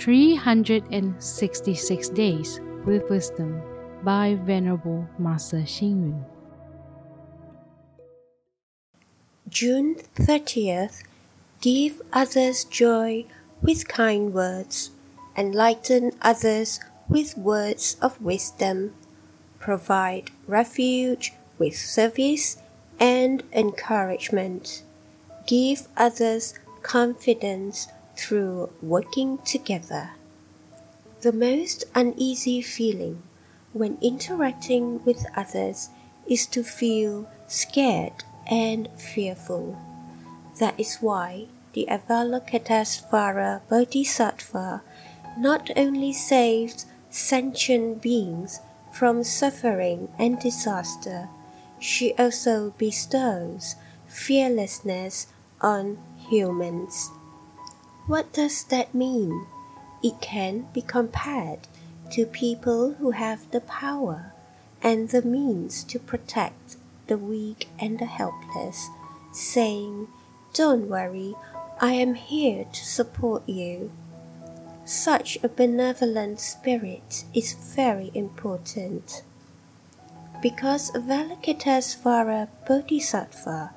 366 Days with Wisdom by Venerable Master Xing Yun. June 30th. Give others joy with kind words, enlighten others with words of wisdom, provide refuge with service and encouragement, give others confidence through working together. The most uneasy feeling when interacting with others is to feel scared and fearful. That is why the Avalokitesvara Bodhisattva not only saves sentient beings from suffering and disaster, she also bestows fearlessness on humans. What does that mean? It can be compared to people who have the power and the means to protect the weak and the helpless, saying, Don't worry, I am here to support you. Such a benevolent spirit is very important. Because Avalokitesvara Bodhisattva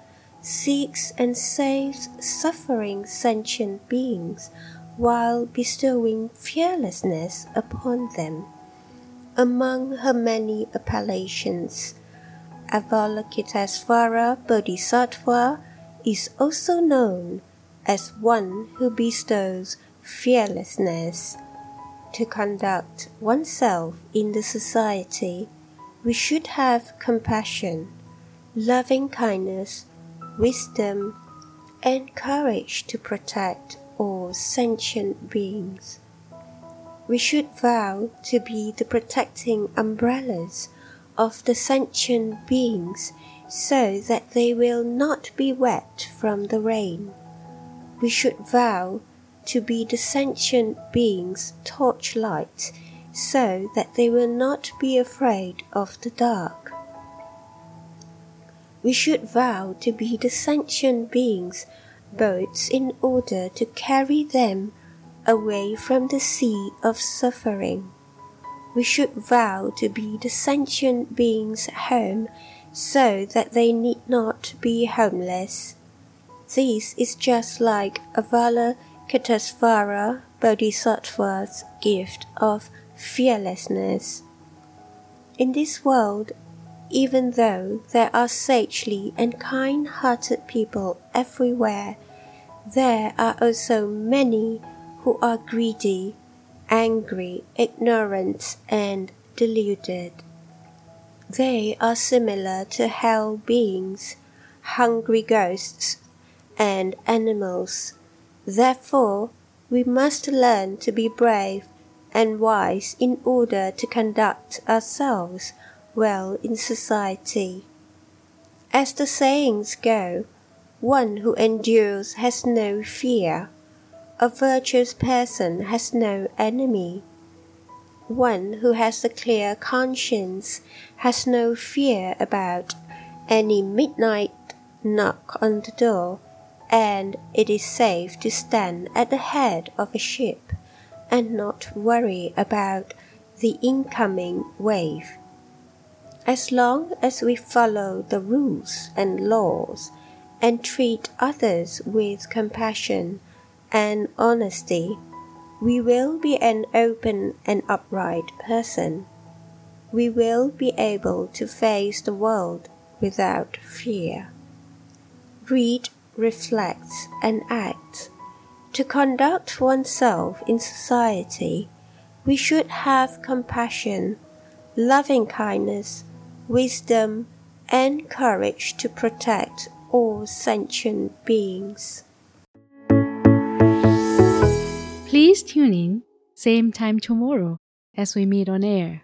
seeks and saves suffering sentient beings while bestowing fearlessness upon them. Among her many appellations, Avalokitesvara Bodhisattva is also known as one who bestows fearlessness. To conduct oneself in the society, we should have compassion, loving kindness, wisdom, and courage to protect all sentient beings. We should vow to be the protecting umbrellas of the sentient beings so that they will not be wet from the rain. We should vow to be the sentient beings' torchlight so that they will not be afraid of the dark. We should vow to be the sentient beings' boats in order to carry them away from the sea of suffering we should vow to be the sentient beings' home so that they need not be homeless. This is just like Avala Avalokitesvara Bodhisattva's gift of fearlessness. In this world, even though there are sagely and kind hearted people everywhere, there are also many who are greedy angry, ignorant, and deluded. They are similar to hell beings, hungry ghosts, and animals. Therefore, we must learn to be brave and wise in order to conduct ourselves well in society. As the sayings go, one who endures has no fear. A virtuous person has no enemy. One who has a clear conscience has no fear about any midnight knock on the door, and it is safe to stand at the head of a ship and not worry about the incoming wave. As long as we follow the rules and laws and treat others with compassion, and honesty, we will be an open and upright person. We will be able to face the world without fear. Read, reflect, and act. To conduct oneself in society, we should have compassion, loving kindness, wisdom, and courage to protect all sentient beings. Please tune in, same time tomorrow as we meet on air.